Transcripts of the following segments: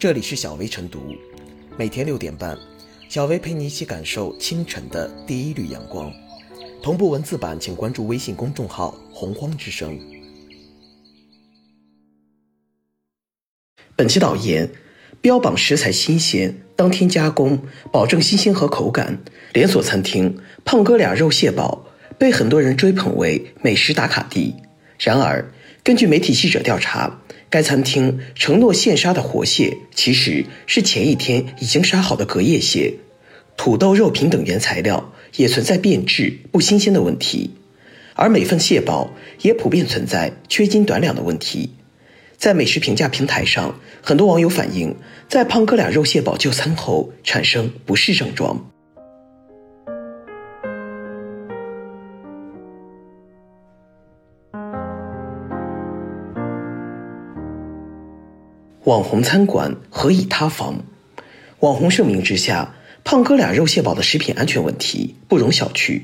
这里是小薇晨读，每天六点半，小薇陪你一起感受清晨的第一缕阳光。同步文字版，请关注微信公众号“洪荒之声”。本期导言：标榜食材新鲜，当天加工，保证新鲜和口感。连锁餐厅“胖哥俩肉蟹堡”被很多人追捧为美食打卡地。然而，根据媒体记者调查，该餐厅承诺现杀的活蟹，其实是前一天已经杀好的隔夜蟹。土豆、肉品等原材料也存在变质、不新鲜的问题，而每份蟹堡也普遍存在缺斤短两的问题。在美食评价平台上，很多网友反映，在胖哥俩肉蟹堡就餐后产生不适症状。网红餐馆何以塌房？网红盛名之下，胖哥俩肉蟹堡的食品安全问题不容小觑。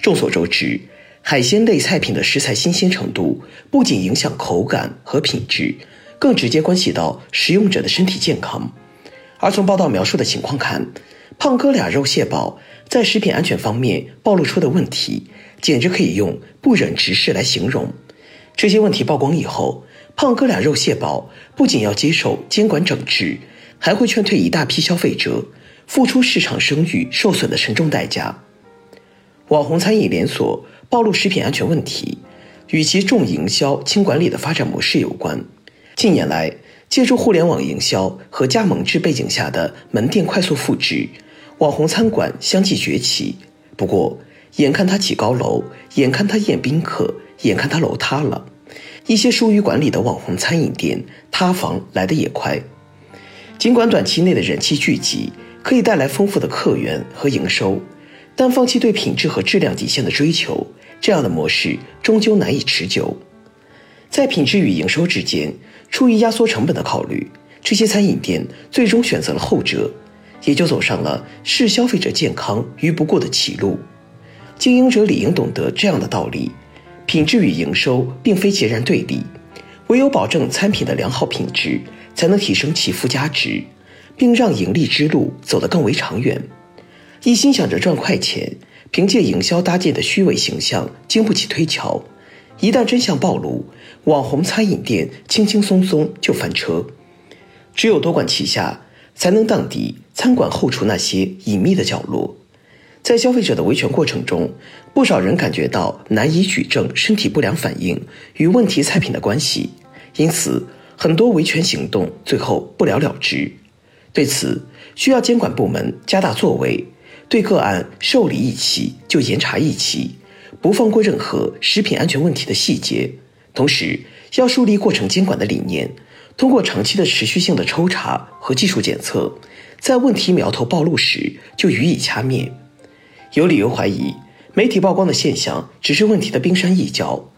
众所周知，海鲜类菜品的食材新鲜程度不仅影响口感和品质，更直接关系到食用者的身体健康。而从报道描述的情况看，胖哥俩肉蟹堡在食品安全方面暴露出的问题，简直可以用不忍直视来形容。这些问题曝光以后，胖哥俩肉蟹堡不仅要接受监管整治，还会劝退一大批消费者，付出市场声誉受损的沉重代价。网红餐饮连锁暴露食品安全问题，与其重营销轻管理的发展模式有关。近年来，借助互联网营销和加盟制背景下的门店快速复制，网红餐馆相继崛起。不过，眼看它起高楼，眼看它宴宾客，眼看它楼塌了。一些疏于管理的网红餐饮店塌房来得也快。尽管短期内的人气聚集可以带来丰富的客源和营收，但放弃对品质和质量底线的追求，这样的模式终究难以持久。在品质与营收之间，出于压缩成本的考虑，这些餐饮店最终选择了后者，也就走上了视消费者健康于不顾的歧路。经营者理应懂得这样的道理。品质与营收并非截然对立，唯有保证餐品的良好品质，才能提升其附加值，并让盈利之路走得更为长远。一心想着赚快钱，凭借营销搭建的虚伪形象，经不起推敲。一旦真相暴露，网红餐饮店轻轻松松就翻车。只有多管齐下，才能荡涤餐馆后厨那些隐秘的角落。在消费者的维权过程中，不少人感觉到难以举证身体不良反应与问题菜品的关系，因此很多维权行动最后不了了之。对此，需要监管部门加大作为，对个案受理一起就严查一起，不放过任何食品安全问题的细节。同时，要树立过程监管的理念，通过长期的持续性的抽查和技术检测，在问题苗头暴露时就予以掐灭。有理由怀疑，媒体曝光的现象只是问题的冰山一角。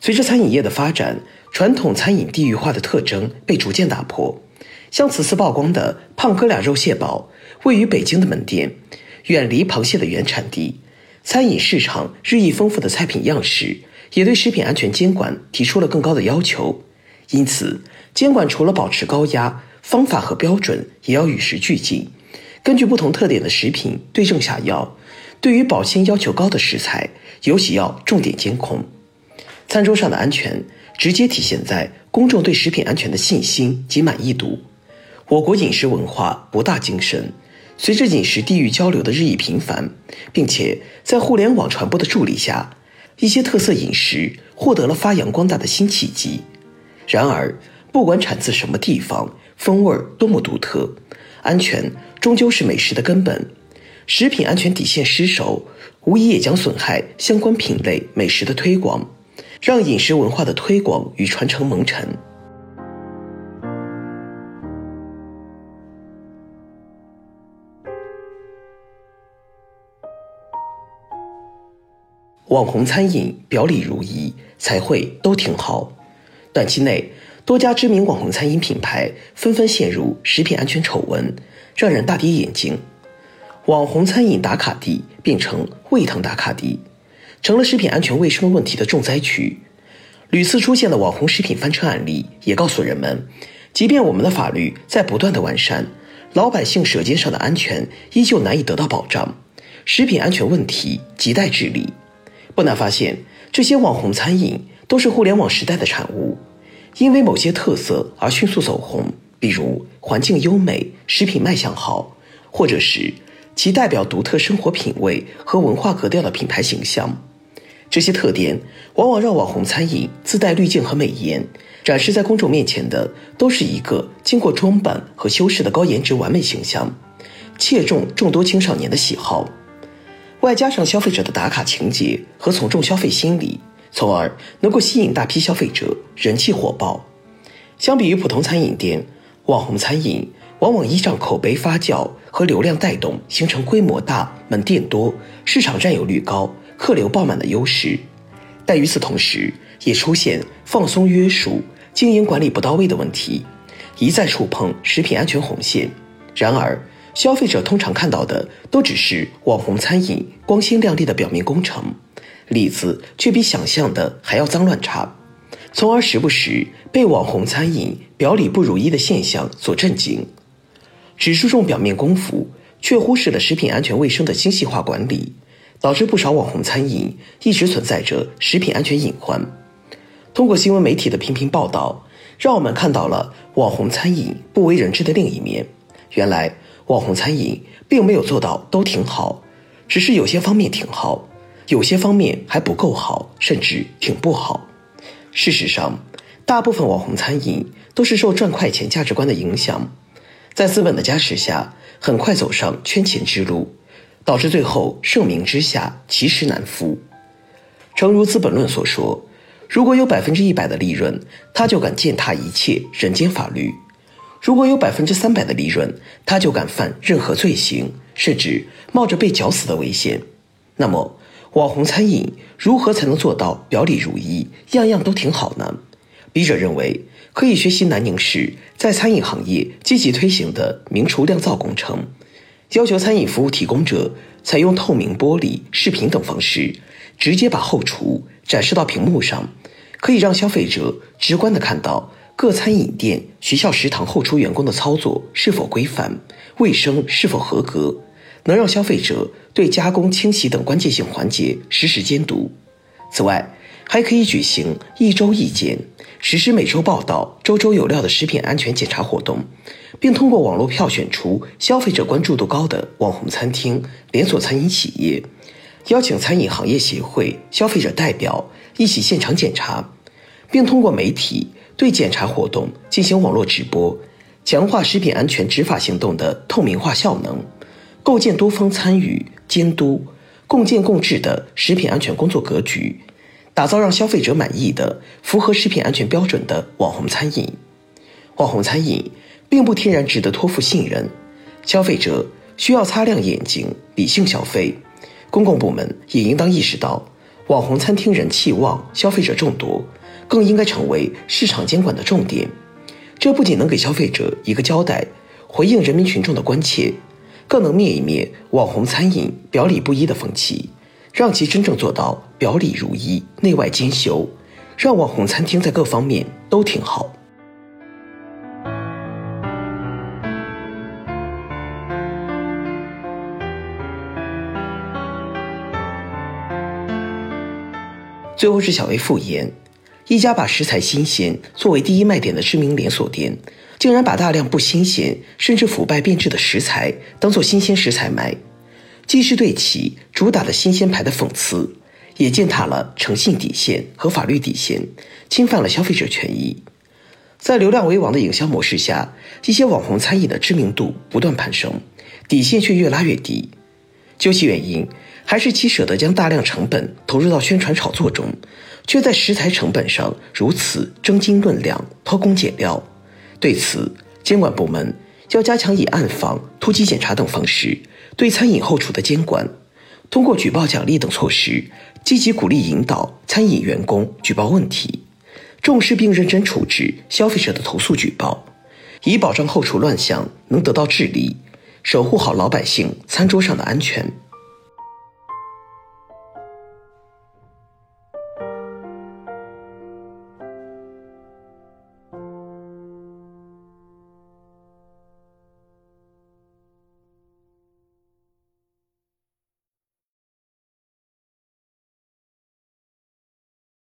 随着餐饮业的发展，传统餐饮地域化的特征被逐渐打破。像此次曝光的“胖哥俩肉蟹堡”，位于北京的门店，远离螃蟹的原产地，餐饮市场日益丰富的菜品样式，也对食品安全监管提出了更高的要求。因此，监管除了保持高压，方法和标准也要与时俱进，根据不同特点的食品对症下药。对于保鲜要求高的食材，尤其要重点监控。餐桌上的安全，直接体现在公众对食品安全的信心及满意度。我国饮食文化博大精深，随着饮食地域交流的日益频繁，并且在互联网传播的助力下，一些特色饮食获得了发扬光大的新契机。然而，不管产自什么地方，风味多么独特，安全终究是美食的根本。食品安全底线失守，无疑也将损害相关品类美食的推广，让饮食文化的推广与传承蒙尘。网红餐饮表里如一，彩绘都挺好。短期内，多家知名网红餐饮品牌纷纷陷入食品安全丑闻，让人大跌眼镜。网红餐饮打卡地变成胃疼打卡地，成了食品安全卫生问题的重灾区。屡次出现的网红食品翻车案例，也告诉人们，即便我们的法律在不断的完善，老百姓舌尖上的安全依旧难以得到保障，食品安全问题亟待治理。不难发现，这些网红餐饮都是互联网时代的产物，因为某些特色而迅速走红，比如环境优美、食品卖相好，或者是其代表独特生活品味和文化格调的品牌形象。这些特点往往让网红餐饮自带滤镜和美颜，展示在公众面前的都是一个经过装扮和修饰的高颜值完美形象，切中众多青少年的喜好。外加上消费者的打卡情节和从众消费心理，从而能够吸引大批消费者，人气火爆。相比于普通餐饮店，网红餐饮往往依仗口碑发酵和流量带动，形成规模大、门店多、市场占有率高、客流爆满的优势。但与此同时，也出现放松约束、经营管理不到位的问题，一再触碰食品安全红线。然而，消费者通常看到的都只是网红餐饮光鲜亮丽的表面工程，里子却比想象的还要脏乱差，从而时不时被网红餐饮表里不如一的现象所震惊。只注重表面功夫，却忽视了食品安全卫生的精细化管理，导致不少网红餐饮一直存在着食品安全隐患。通过新闻媒体的频频报道，让我们看到了网红餐饮不为人知的另一面。原来。网红餐饮并没有做到都挺好，只是有些方面挺好，有些方面还不够好，甚至挺不好。事实上，大部分网红餐饮都是受赚快钱价值观的影响，在资本的加持下，很快走上圈钱之路，导致最后盛名之下其实难副。诚如《资本论》所说，如果有百分之一百的利润，他就敢践踏一切人间法律。如果有百分之三百的利润，他就敢犯任何罪行，甚至冒着被绞死的危险。那么，网红餐饮如何才能做到表里如一，样样都挺好呢？笔者认为，可以学习南宁市在餐饮行业积极推行的明厨亮灶工程，要求餐饮服务提供者采用透明玻璃、视频等方式，直接把后厨展示到屏幕上，可以让消费者直观的看到。各餐饮店、学校食堂后厨员工的操作是否规范、卫生是否合格，能让消费者对加工、清洗等关键性环节实时监督。此外，还可以举行一周一检，实施每周报道、周周有料的食品安全检查活动，并通过网络票选出消费者关注度高的网红餐厅、连锁餐饮企业，邀请餐饮行业协会、消费者代表一起现场检查，并通过媒体。对检查活动进行网络直播，强化食品安全执法行动的透明化效能，构建多方参与、监督、共建共治的食品安全工作格局，打造让消费者满意的、符合食品安全标准的网红餐饮。网红餐饮并不天然值得托付信任，消费者需要擦亮眼睛，理性消费。公共部门也应当意识到，网红餐厅人气旺，消费者众多。更应该成为市场监管的重点，这不仅能给消费者一个交代，回应人民群众的关切，更能灭一灭网红餐饮表里不一的风气，让其真正做到表里如一、内外兼修，让网红餐厅在各方面都挺好。最后是小薇复言。一家把食材新鲜作为第一卖点的知名连锁店，竟然把大量不新鲜甚至腐败变质的食材当做新鲜食材卖，既是对其主打的新鲜牌的讽刺，也践踏了诚信底线和法律底线，侵犯了消费者权益。在流量为王的营销模式下，一些网红餐饮的知名度不断攀升，底线却越拉越低。究其原因，还是其舍得将大量成本投入到宣传炒作中。却在食材成本上如此争斤论两、偷工减料。对此，监管部门要加强以暗访、突击检查等方式对餐饮后厨的监管，通过举报奖励等措施，积极鼓励引导餐饮员工举报问题，重视并认真处置消费者的投诉举报，以保障后厨乱象能得到治理，守护好老百姓餐桌上的安全。